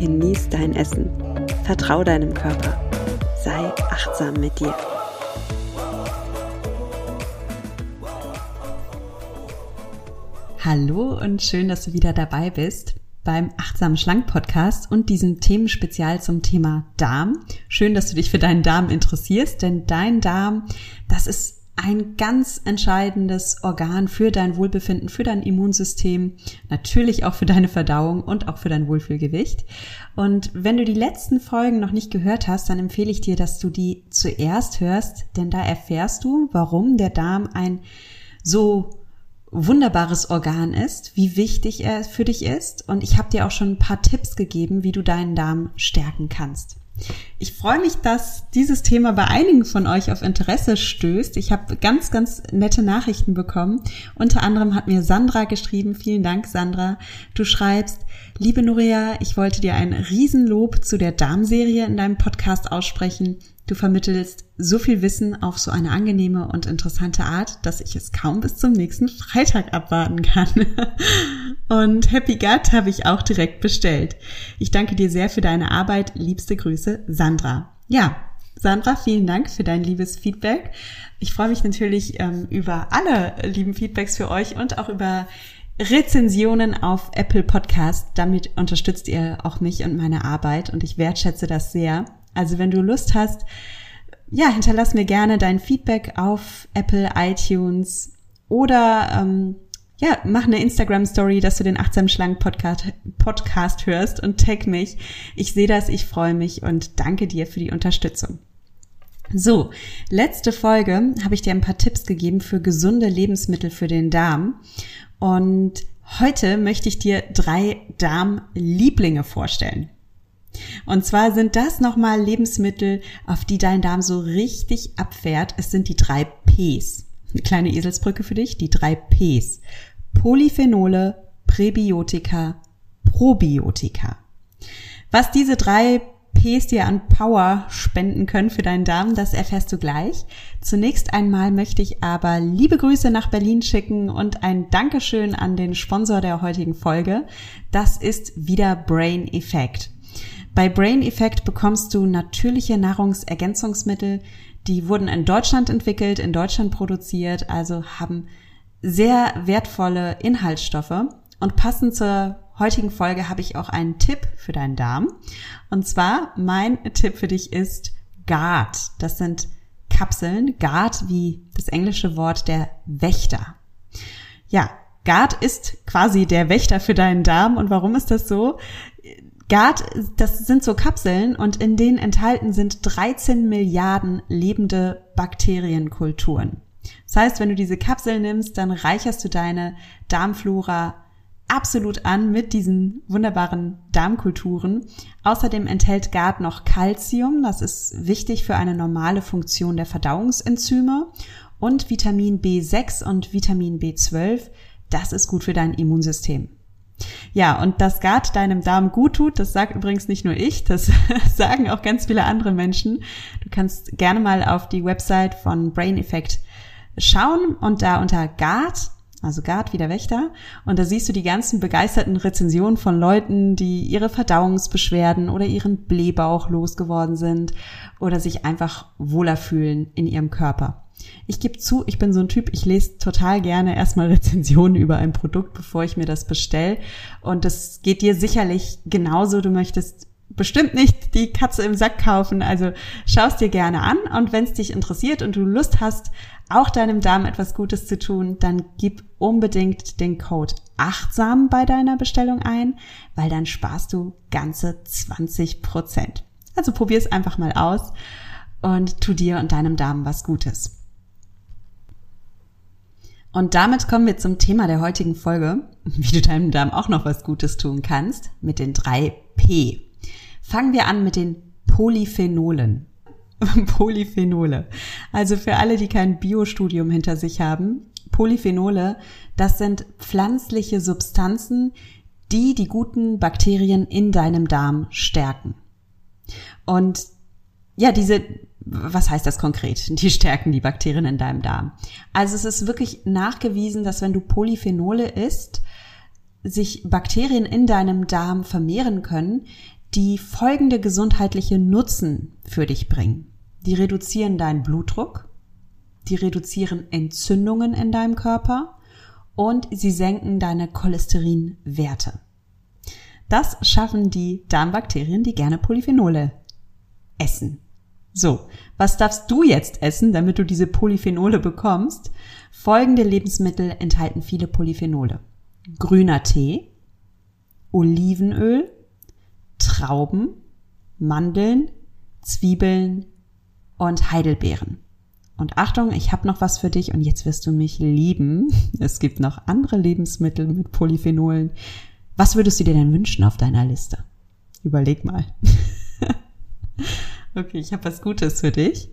genieß dein Essen, vertrau deinem Körper, sei achtsam mit dir. Hallo und schön, dass du wieder dabei bist beim Achtsam Schlank Podcast und diesem Themenspezial zum Thema Darm. Schön, dass du dich für deinen Darm interessierst, denn dein Darm, das ist ein ganz entscheidendes Organ für dein Wohlbefinden, für dein Immunsystem, natürlich auch für deine Verdauung und auch für dein Wohlfühlgewicht. Und wenn du die letzten Folgen noch nicht gehört hast, dann empfehle ich dir, dass du die zuerst hörst, denn da erfährst du, warum der Darm ein so wunderbares Organ ist, wie wichtig er für dich ist. Und ich habe dir auch schon ein paar Tipps gegeben, wie du deinen Darm stärken kannst. Ich freue mich, dass dieses Thema bei einigen von euch auf Interesse stößt. Ich habe ganz, ganz nette Nachrichten bekommen. Unter anderem hat mir Sandra geschrieben. Vielen Dank, Sandra. Du schreibst, liebe Nuria, ich wollte dir ein Riesenlob zu der Darmserie in deinem Podcast aussprechen. Du vermittelst so viel Wissen auf so eine angenehme und interessante Art, dass ich es kaum bis zum nächsten Freitag abwarten kann. Und Happy Gut habe ich auch direkt bestellt. Ich danke dir sehr für deine Arbeit. Liebste Grüße, Sandra. Ja, Sandra, vielen Dank für dein liebes Feedback. Ich freue mich natürlich ähm, über alle lieben Feedbacks für euch und auch über Rezensionen auf Apple Podcast. Damit unterstützt ihr auch mich und meine Arbeit und ich wertschätze das sehr. Also wenn du Lust hast, ja, hinterlass mir gerne dein Feedback auf Apple, iTunes oder ähm, ja, mach eine Instagram-Story, dass du den Achtsam Schlank Podcast, Podcast hörst und tag mich. Ich sehe das, ich freue mich und danke dir für die Unterstützung. So, letzte Folge habe ich dir ein paar Tipps gegeben für gesunde Lebensmittel für den Darm. Und heute möchte ich dir drei Darmlieblinge vorstellen. Und zwar sind das nochmal Lebensmittel, auf die dein Darm so richtig abfährt. Es sind die drei Ps. Eine kleine Eselsbrücke für dich, die drei Ps. Polyphenole, Präbiotika, Probiotika. Was diese drei Ps dir an Power spenden können für deinen Darm, das erfährst du gleich. Zunächst einmal möchte ich aber liebe Grüße nach Berlin schicken und ein Dankeschön an den Sponsor der heutigen Folge. Das ist wieder Brain Effect. Bei Brain Effect bekommst du natürliche Nahrungsergänzungsmittel, die wurden in Deutschland entwickelt, in Deutschland produziert, also haben sehr wertvolle Inhaltsstoffe. Und passend zur heutigen Folge habe ich auch einen Tipp für deinen Darm. Und zwar, mein Tipp für dich ist Guard. Das sind Kapseln. Guard wie das englische Wort der Wächter. Ja, Guard ist quasi der Wächter für deinen Darm. Und warum ist das so? GARD, das sind so Kapseln und in denen enthalten sind 13 Milliarden lebende Bakterienkulturen. Das heißt, wenn du diese Kapseln nimmst, dann reicherst du deine Darmflora absolut an mit diesen wunderbaren Darmkulturen. Außerdem enthält GARD noch Calcium, das ist wichtig für eine normale Funktion der Verdauungsenzyme und Vitamin B6 und Vitamin B12, das ist gut für dein Immunsystem. Ja, und dass Gard deinem Darm gut tut, das sagt übrigens nicht nur ich, das sagen auch ganz viele andere Menschen. Du kannst gerne mal auf die Website von Brain Effect schauen und da unter Gard, also Gard wie der Wächter, und da siehst du die ganzen begeisterten Rezensionen von Leuten, die ihre Verdauungsbeschwerden oder ihren Blähbauch losgeworden sind oder sich einfach wohler fühlen in ihrem Körper. Ich gebe zu, ich bin so ein Typ, ich lese total gerne erstmal Rezensionen über ein Produkt, bevor ich mir das bestelle. Und das geht dir sicherlich genauso. Du möchtest bestimmt nicht die Katze im Sack kaufen. Also schaust dir gerne an. Und wenn es dich interessiert und du Lust hast, auch deinem Darm etwas Gutes zu tun, dann gib unbedingt den Code achtsam bei deiner Bestellung ein, weil dann sparst du ganze 20 Prozent. Also probier es einfach mal aus und tu dir und deinem Darm was Gutes. Und damit kommen wir zum Thema der heutigen Folge, wie du deinem Darm auch noch was Gutes tun kannst, mit den drei P. Fangen wir an mit den Polyphenolen. Polyphenole. Also für alle, die kein Biostudium hinter sich haben, Polyphenole, das sind pflanzliche Substanzen, die die guten Bakterien in deinem Darm stärken. Und ja, diese, was heißt das konkret? Die stärken die Bakterien in deinem Darm. Also es ist wirklich nachgewiesen, dass wenn du Polyphenole isst, sich Bakterien in deinem Darm vermehren können, die folgende gesundheitliche Nutzen für dich bringen. Die reduzieren deinen Blutdruck, die reduzieren Entzündungen in deinem Körper und sie senken deine Cholesterinwerte. Das schaffen die Darmbakterien, die gerne Polyphenole essen. So, was darfst du jetzt essen, damit du diese Polyphenole bekommst? Folgende Lebensmittel enthalten viele Polyphenole. Grüner Tee, Olivenöl, Trauben, Mandeln, Zwiebeln und Heidelbeeren. Und Achtung, ich habe noch was für dich und jetzt wirst du mich lieben. Es gibt noch andere Lebensmittel mit Polyphenolen. Was würdest du dir denn wünschen auf deiner Liste? Überleg mal. okay, ich habe was Gutes für dich.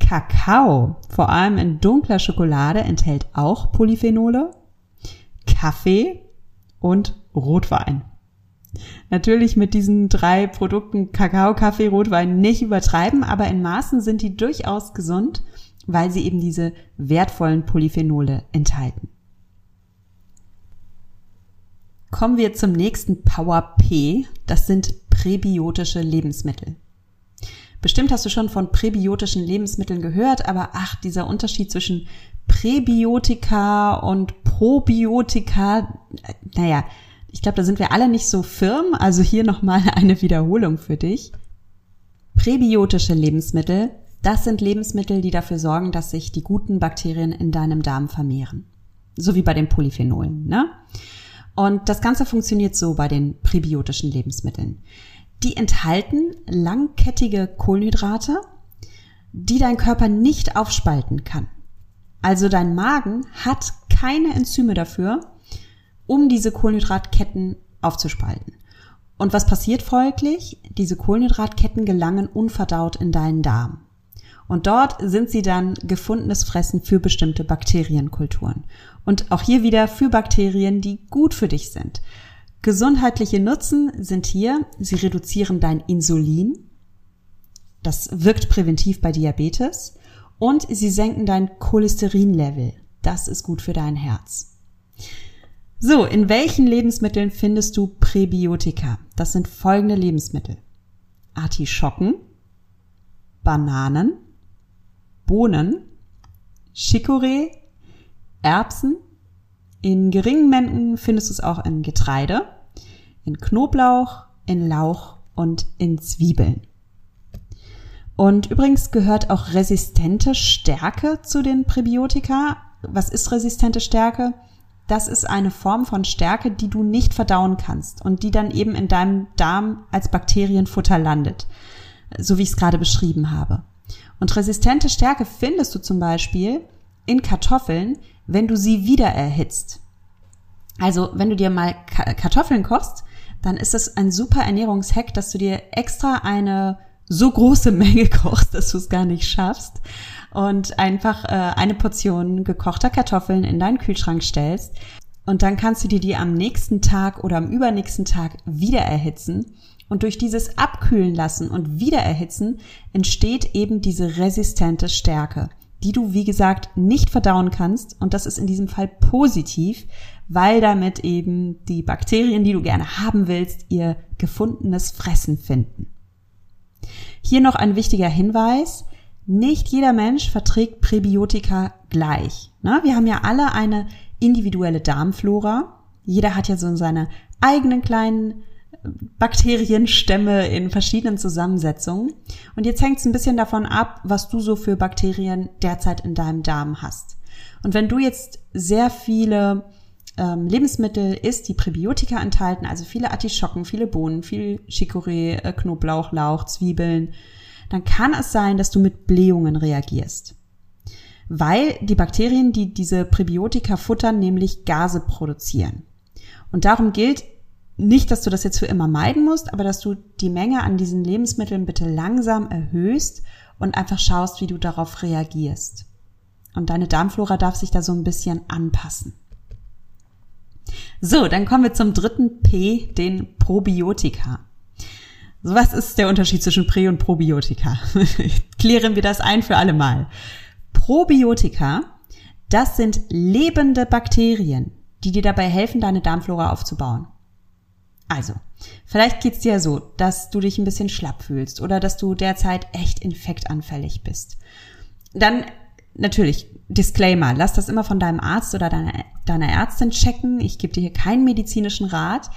Kakao, vor allem in dunkler Schokolade, enthält auch Polyphenole. Kaffee und Rotwein. Natürlich mit diesen drei Produkten Kakao, Kaffee, Rotwein nicht übertreiben, aber in Maßen sind die durchaus gesund, weil sie eben diese wertvollen Polyphenole enthalten. Kommen wir zum nächsten Power P. Das sind präbiotische Lebensmittel. Bestimmt hast du schon von präbiotischen Lebensmitteln gehört, aber ach, dieser Unterschied zwischen Präbiotika und Probiotika, naja, ich glaube, da sind wir alle nicht so firm, also hier nochmal eine Wiederholung für dich. Präbiotische Lebensmittel, das sind Lebensmittel, die dafür sorgen, dass sich die guten Bakterien in deinem Darm vermehren. So wie bei den Polyphenolen, ne? Und das Ganze funktioniert so bei den präbiotischen Lebensmitteln. Die enthalten langkettige Kohlenhydrate, die dein Körper nicht aufspalten kann. Also dein Magen hat keine Enzyme dafür, um diese Kohlenhydratketten aufzuspalten. Und was passiert folglich? Diese Kohlenhydratketten gelangen unverdaut in deinen Darm. Und dort sind sie dann gefundenes Fressen für bestimmte Bakterienkulturen. Und auch hier wieder für Bakterien, die gut für dich sind. Gesundheitliche Nutzen sind hier, sie reduzieren dein Insulin. Das wirkt präventiv bei Diabetes. Und sie senken dein Cholesterinlevel. Das ist gut für dein Herz. So, in welchen Lebensmitteln findest du Präbiotika? Das sind folgende Lebensmittel. Artischocken, Bananen, Bohnen, Chicorée, Erbsen. In geringen Mengen findest du es auch in Getreide, in Knoblauch, in Lauch und in Zwiebeln. Und übrigens gehört auch resistente Stärke zu den Präbiotika. Was ist resistente Stärke? Das ist eine Form von Stärke, die du nicht verdauen kannst und die dann eben in deinem Darm als Bakterienfutter landet, so wie ich es gerade beschrieben habe. Und resistente Stärke findest du zum Beispiel in Kartoffeln, wenn du sie wieder erhitzt. Also wenn du dir mal Kartoffeln kochst, dann ist es ein super Ernährungshack, dass du dir extra eine so große Menge kochst, dass du es gar nicht schaffst und einfach äh, eine Portion gekochter Kartoffeln in deinen Kühlschrank stellst und dann kannst du dir die am nächsten Tag oder am übernächsten Tag wieder erhitzen und durch dieses Abkühlen lassen und wieder erhitzen entsteht eben diese resistente Stärke, die du wie gesagt nicht verdauen kannst und das ist in diesem Fall positiv, weil damit eben die Bakterien, die du gerne haben willst, ihr gefundenes Fressen finden. Hier noch ein wichtiger Hinweis. Nicht jeder Mensch verträgt Präbiotika gleich. Ne? Wir haben ja alle eine individuelle Darmflora. Jeder hat ja so seine eigenen kleinen äh, Bakterienstämme in verschiedenen Zusammensetzungen. Und jetzt hängt es ein bisschen davon ab, was du so für Bakterien derzeit in deinem Darm hast. Und wenn du jetzt sehr viele ähm, Lebensmittel isst, die Präbiotika enthalten, also viele Artischocken, viele Bohnen, viel Chicorée, äh, Knoblauch, Lauch, Zwiebeln, dann kann es sein, dass du mit Blähungen reagierst. Weil die Bakterien, die diese Präbiotika futtern, nämlich Gase produzieren. Und darum gilt nicht, dass du das jetzt für immer meiden musst, aber dass du die Menge an diesen Lebensmitteln bitte langsam erhöhst und einfach schaust, wie du darauf reagierst. Und deine Darmflora darf sich da so ein bisschen anpassen. So, dann kommen wir zum dritten P, den Probiotika. Was ist der Unterschied zwischen Prä- und Probiotika? Klären wir das ein für alle Mal. Probiotika, das sind lebende Bakterien, die dir dabei helfen, deine Darmflora aufzubauen. Also, vielleicht geht's dir so, dass du dich ein bisschen schlapp fühlst oder dass du derzeit echt infektanfällig bist. Dann natürlich, Disclaimer, lass das immer von deinem Arzt oder deiner, deiner Ärztin checken. Ich gebe dir hier keinen medizinischen Rat.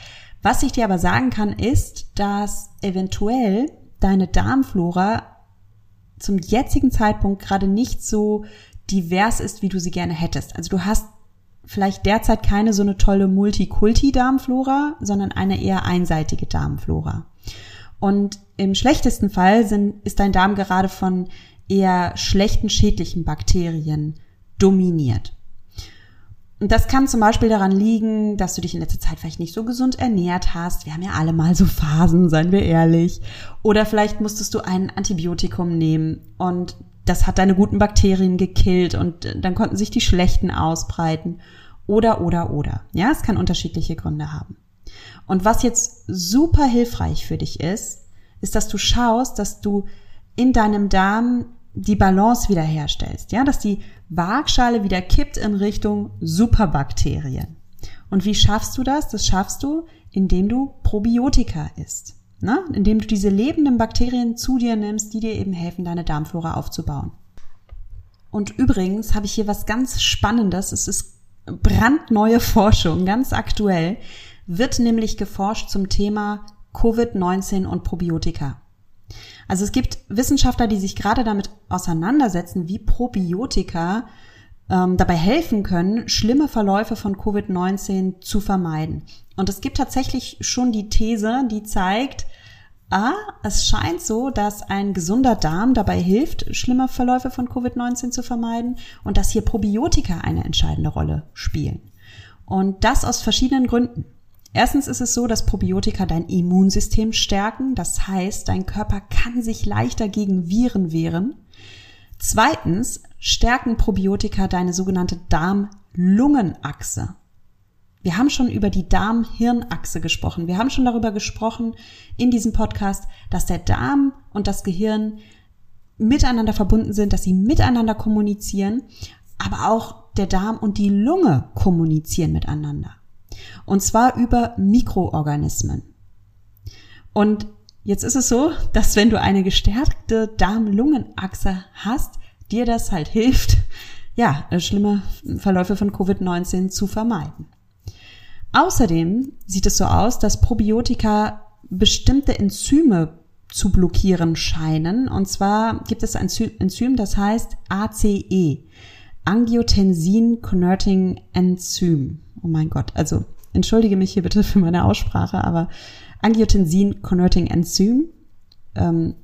Was ich dir aber sagen kann, ist, dass eventuell deine Darmflora zum jetzigen Zeitpunkt gerade nicht so divers ist, wie du sie gerne hättest. Also du hast vielleicht derzeit keine so eine tolle Multikulti-Darmflora, sondern eine eher einseitige Darmflora. Und im schlechtesten Fall sind, ist dein Darm gerade von eher schlechten schädlichen Bakterien dominiert. Und das kann zum Beispiel daran liegen, dass du dich in letzter Zeit vielleicht nicht so gesund ernährt hast. Wir haben ja alle mal so Phasen, seien wir ehrlich. Oder vielleicht musstest du ein Antibiotikum nehmen und das hat deine guten Bakterien gekillt und dann konnten sich die schlechten ausbreiten. Oder, oder, oder. Ja, es kann unterschiedliche Gründe haben. Und was jetzt super hilfreich für dich ist, ist, dass du schaust, dass du in deinem Darm die Balance wiederherstellst, ja, dass die Waagschale wieder kippt in Richtung Superbakterien. Und wie schaffst du das? Das schaffst du, indem du Probiotika isst, ne? indem du diese lebenden Bakterien zu dir nimmst, die dir eben helfen, deine Darmflora aufzubauen. Und übrigens habe ich hier was ganz Spannendes. Es ist brandneue Forschung, ganz aktuell, wird nämlich geforscht zum Thema Covid-19 und Probiotika. Also es gibt Wissenschaftler, die sich gerade damit auseinandersetzen, wie Probiotika ähm, dabei helfen können, schlimme Verläufe von Covid-19 zu vermeiden. Und es gibt tatsächlich schon die These, die zeigt, ah, es scheint so, dass ein gesunder Darm dabei hilft, schlimme Verläufe von Covid-19 zu vermeiden und dass hier Probiotika eine entscheidende Rolle spielen. Und das aus verschiedenen Gründen. Erstens ist es so, dass Probiotika dein Immunsystem stärken. Das heißt, dein Körper kann sich leichter gegen Viren wehren. Zweitens stärken Probiotika deine sogenannte Darm-Lungen-Achse. Wir haben schon über die Darm-Hirn-Achse gesprochen. Wir haben schon darüber gesprochen in diesem Podcast, dass der Darm und das Gehirn miteinander verbunden sind, dass sie miteinander kommunizieren, aber auch der Darm und die Lunge kommunizieren miteinander. Und zwar über Mikroorganismen. Und jetzt ist es so, dass wenn du eine gestärkte Darm-Lungen-Achse hast, dir das halt hilft, ja, schlimme Verläufe von Covid-19 zu vermeiden. Außerdem sieht es so aus, dass Probiotika bestimmte Enzyme zu blockieren scheinen. Und zwar gibt es ein Enzym, das heißt ACE, Angiotensin Converting Enzym. Oh mein Gott, also entschuldige mich hier bitte für meine Aussprache, aber Angiotensin Converting Enzym. Ähm,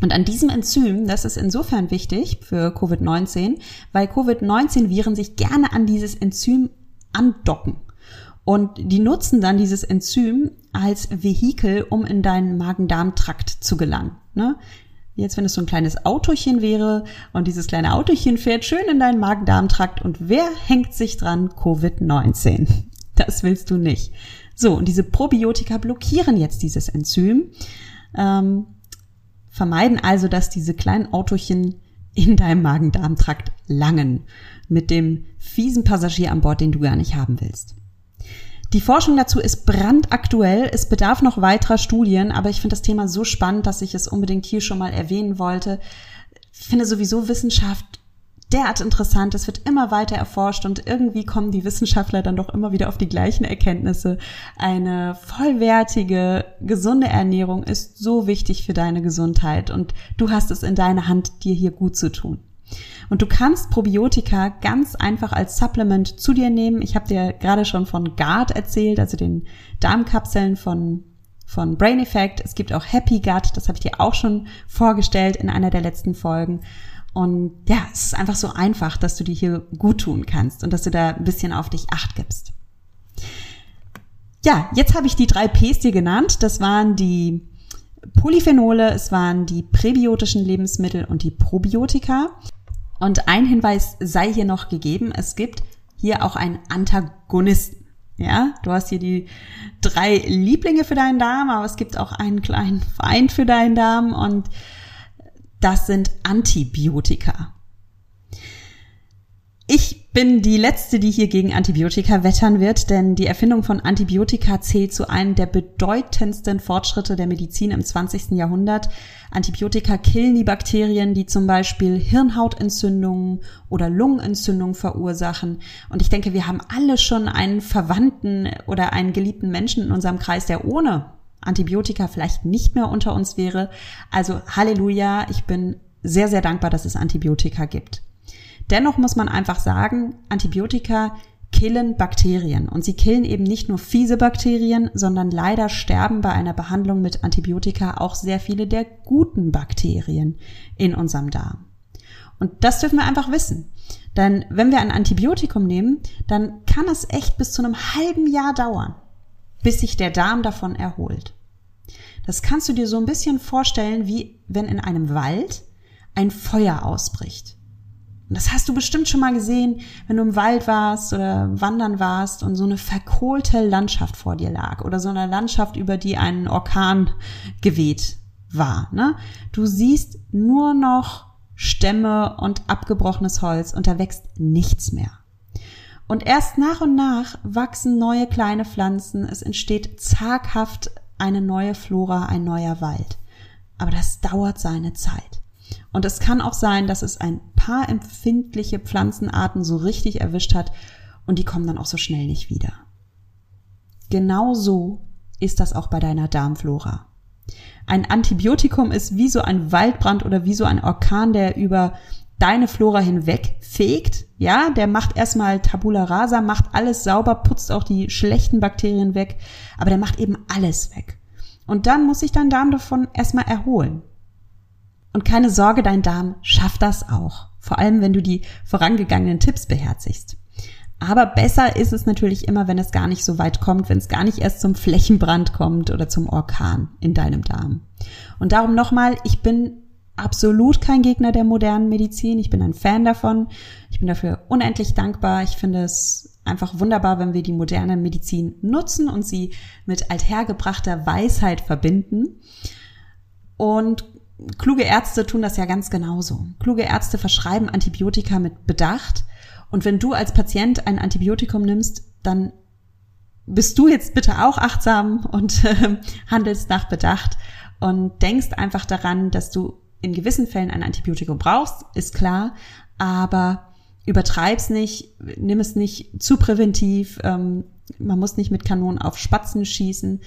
und an diesem Enzym, das ist insofern wichtig für Covid-19, weil Covid-19-Viren sich gerne an dieses Enzym andocken. Und die nutzen dann dieses Enzym als Vehikel, um in deinen Magen-Darm-Trakt zu gelangen. Ne? Jetzt, wenn es so ein kleines Autochen wäre und dieses kleine Autochen fährt schön in deinen Magen-Darm-Trakt und wer hängt sich dran? Covid-19. Das willst du nicht. So, und diese Probiotika blockieren jetzt dieses Enzym, ähm, vermeiden also, dass diese kleinen Autochen in deinem Magen-Darm-Trakt langen mit dem fiesen Passagier an Bord, den du gar nicht haben willst. Die Forschung dazu ist brandaktuell. Es bedarf noch weiterer Studien, aber ich finde das Thema so spannend, dass ich es unbedingt hier schon mal erwähnen wollte. Ich finde sowieso Wissenschaft derart interessant. Es wird immer weiter erforscht und irgendwie kommen die Wissenschaftler dann doch immer wieder auf die gleichen Erkenntnisse. Eine vollwertige, gesunde Ernährung ist so wichtig für deine Gesundheit und du hast es in deiner Hand, dir hier gut zu tun. Und du kannst Probiotika ganz einfach als Supplement zu dir nehmen. Ich habe dir gerade schon von GARD erzählt, also den Darmkapseln von von Brain Effect. Es gibt auch Happy Gut, das habe ich dir auch schon vorgestellt in einer der letzten Folgen. Und ja, es ist einfach so einfach, dass du dir hier gut tun kannst und dass du da ein bisschen auf dich acht gibst. Ja, jetzt habe ich die drei Ps dir genannt. Das waren die Polyphenole, es waren die präbiotischen Lebensmittel und die Probiotika. Und ein Hinweis sei hier noch gegeben, es gibt hier auch einen Antagonisten. Ja, du hast hier die drei Lieblinge für deinen Darm, aber es gibt auch einen kleinen Feind für deinen Darm und das sind Antibiotika. Ich bin die Letzte, die hier gegen Antibiotika wettern wird, denn die Erfindung von Antibiotika zählt zu einem der bedeutendsten Fortschritte der Medizin im 20. Jahrhundert. Antibiotika killen die Bakterien, die zum Beispiel Hirnhautentzündungen oder Lungenentzündungen verursachen. Und ich denke, wir haben alle schon einen Verwandten oder einen geliebten Menschen in unserem Kreis, der ohne Antibiotika vielleicht nicht mehr unter uns wäre. Also Halleluja, ich bin sehr, sehr dankbar, dass es Antibiotika gibt. Dennoch muss man einfach sagen, Antibiotika killen Bakterien. Und sie killen eben nicht nur fiese Bakterien, sondern leider sterben bei einer Behandlung mit Antibiotika auch sehr viele der guten Bakterien in unserem Darm. Und das dürfen wir einfach wissen. Denn wenn wir ein Antibiotikum nehmen, dann kann es echt bis zu einem halben Jahr dauern, bis sich der Darm davon erholt. Das kannst du dir so ein bisschen vorstellen, wie wenn in einem Wald ein Feuer ausbricht. Und das hast du bestimmt schon mal gesehen, wenn du im Wald warst oder wandern warst und so eine verkohlte Landschaft vor dir lag oder so eine Landschaft, über die ein Orkan geweht war. Ne? Du siehst nur noch Stämme und abgebrochenes Holz und da wächst nichts mehr. Und erst nach und nach wachsen neue kleine Pflanzen, es entsteht zaghaft eine neue Flora, ein neuer Wald. Aber das dauert seine Zeit. Und es kann auch sein, dass es ein paar empfindliche Pflanzenarten so richtig erwischt hat und die kommen dann auch so schnell nicht wieder. Genauso ist das auch bei deiner Darmflora. Ein Antibiotikum ist wie so ein Waldbrand oder wie so ein Orkan, der über deine Flora hinweg fegt. Ja, der macht erstmal Tabula rasa, macht alles sauber, putzt auch die schlechten Bakterien weg, aber der macht eben alles weg. Und dann muss sich dein Darm davon erstmal erholen. Und keine Sorge, dein Darm schafft das auch. Vor allem, wenn du die vorangegangenen Tipps beherzigst. Aber besser ist es natürlich immer, wenn es gar nicht so weit kommt, wenn es gar nicht erst zum Flächenbrand kommt oder zum Orkan in deinem Darm. Und darum nochmal, ich bin absolut kein Gegner der modernen Medizin. Ich bin ein Fan davon. Ich bin dafür unendlich dankbar. Ich finde es einfach wunderbar, wenn wir die moderne Medizin nutzen und sie mit althergebrachter Weisheit verbinden. Und kluge Ärzte tun das ja ganz genauso. Kluge Ärzte verschreiben Antibiotika mit Bedacht. Und wenn du als Patient ein Antibiotikum nimmst, dann bist du jetzt bitte auch achtsam und äh, handelst nach Bedacht und denkst einfach daran, dass du in gewissen Fällen ein Antibiotikum brauchst, ist klar, aber übertreib's nicht, nimm es nicht zu präventiv, ähm, man muss nicht mit Kanonen auf Spatzen schießen,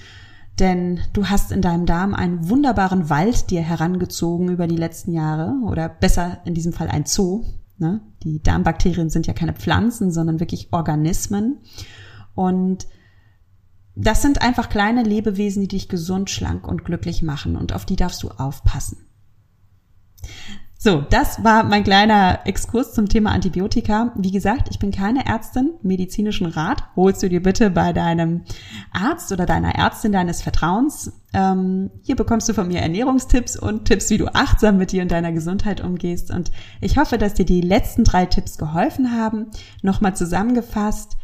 denn du hast in deinem Darm einen wunderbaren Wald dir herangezogen über die letzten Jahre oder besser in diesem Fall ein Zoo. Ne? Die Darmbakterien sind ja keine Pflanzen, sondern wirklich Organismen. Und das sind einfach kleine Lebewesen, die dich gesund, schlank und glücklich machen und auf die darfst du aufpassen. So, das war mein kleiner Exkurs zum Thema Antibiotika. Wie gesagt, ich bin keine Ärztin. Medizinischen Rat holst du dir bitte bei deinem Arzt oder deiner Ärztin deines Vertrauens. Ähm, hier bekommst du von mir Ernährungstipps und Tipps, wie du achtsam mit dir und deiner Gesundheit umgehst. Und ich hoffe, dass dir die letzten drei Tipps geholfen haben. Nochmal zusammengefasst.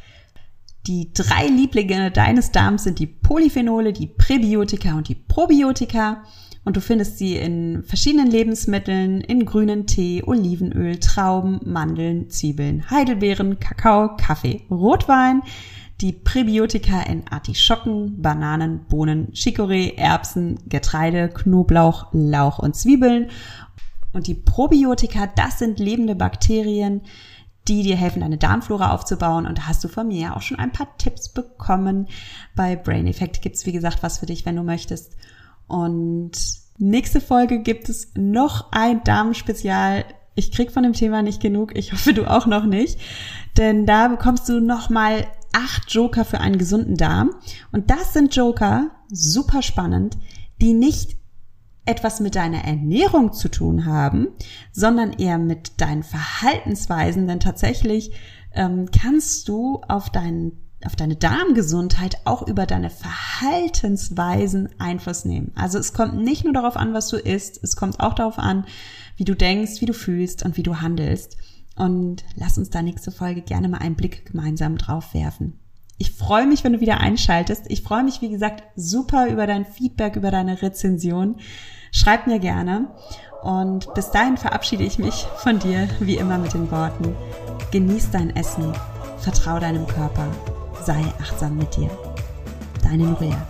Die drei Lieblinge deines Darms sind die Polyphenole, die Präbiotika und die Probiotika. Und du findest sie in verschiedenen Lebensmitteln, in grünen Tee, Olivenöl, Trauben, Mandeln, Zwiebeln, Heidelbeeren, Kakao, Kaffee, Rotwein, die Präbiotika in Artischocken, Bananen, Bohnen, Chicorée, Erbsen, Getreide, Knoblauch, Lauch und Zwiebeln. Und die Probiotika, das sind lebende Bakterien, die dir helfen, deine Darmflora aufzubauen. Und da hast du von mir auch schon ein paar Tipps bekommen. Bei Brain Effect gibt's wie gesagt, was für dich, wenn du möchtest. Und nächste Folge gibt es noch ein Damenspezial. Ich krieg von dem Thema nicht genug. Ich hoffe, du auch noch nicht. Denn da bekommst du nochmal acht Joker für einen gesunden Darm. Und das sind Joker, super spannend, die nicht etwas mit deiner Ernährung zu tun haben, sondern eher mit deinen Verhaltensweisen. Denn tatsächlich ähm, kannst du auf deinen auf deine Darmgesundheit auch über deine Verhaltensweisen Einfluss nehmen. Also es kommt nicht nur darauf an, was du isst, es kommt auch darauf an, wie du denkst, wie du fühlst und wie du handelst. Und lass uns da nächste Folge gerne mal einen Blick gemeinsam drauf werfen. Ich freue mich, wenn du wieder einschaltest. Ich freue mich, wie gesagt, super über dein Feedback, über deine Rezension. Schreib mir gerne. Und bis dahin verabschiede ich mich von dir, wie immer mit den Worten, genieß dein Essen, vertrau deinem Körper, sei achtsam mit dir. Deine Nuria.